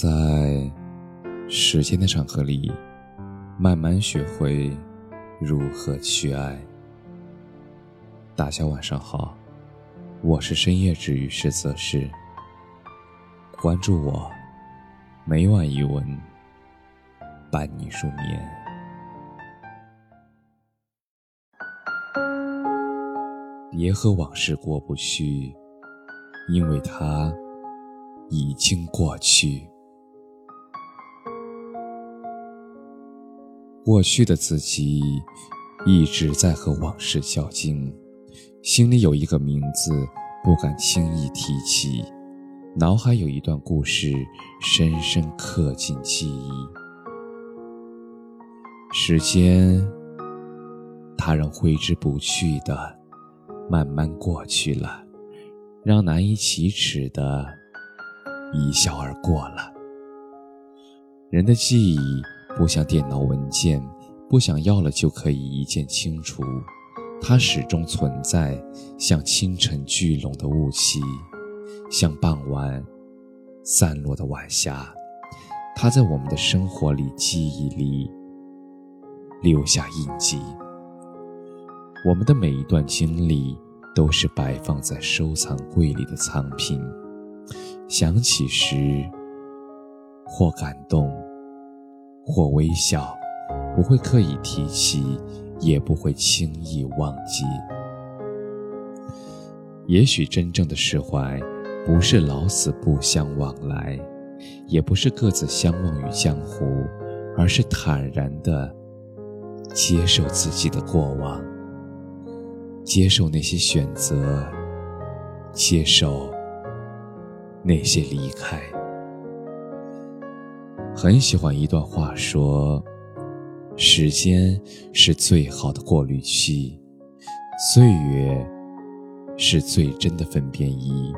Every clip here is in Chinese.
在时间的长河里，慢慢学会如何去爱。大家晚上好，我是深夜治愈师泽是。关注我，每晚一文伴你入眠。别和往事过不去，因为它已经过去。过去的自己一直在和往事较劲，心里有一个名字不敢轻易提起，脑海有一段故事深深刻进记忆。时间，它让挥之不去的慢慢过去了，让难以启齿的一笑而过了。人的记忆。不像电脑文件，不想要了就可以一键清除，它始终存在，像清晨聚拢的雾气，像傍晚散落的晚霞。它在我们的生活里、记忆里留下印记。我们的每一段经历，都是摆放在收藏柜里的藏品，想起时，或感动。或微笑，不会刻意提起，也不会轻易忘记。也许真正的释怀，不是老死不相往来，也不是各自相忘于江湖，而是坦然的接受自己的过往，接受那些选择，接受那些离开。很喜欢一段话，说：“时间是最好的过滤器，岁月是最真的分辨仪。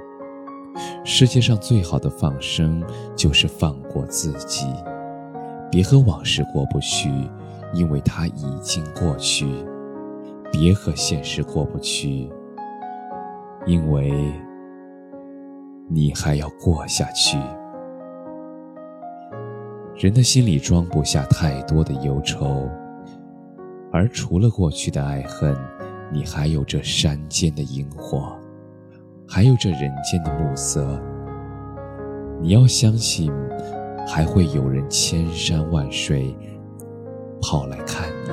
世界上最好的放生，就是放过自己。别和往事过不去，因为它已经过去；别和现实过不去，因为你还要过下去。”人的心里装不下太多的忧愁，而除了过去的爱恨，你还有这山间的萤火，还有这人间的暮色。你要相信，还会有人千山万水跑来看你。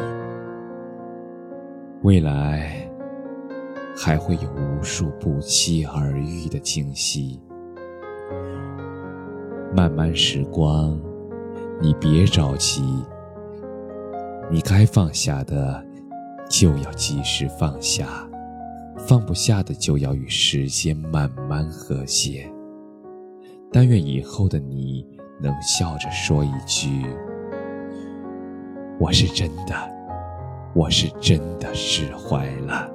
未来还会有无数不期而遇的惊喜。漫漫时光。你别着急，你该放下的就要及时放下，放不下的就要与时间慢慢和谐。但愿以后的你能笑着说一句：“我是真的，我是真的释怀了。”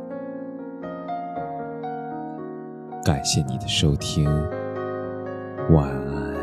感谢你的收听，晚安。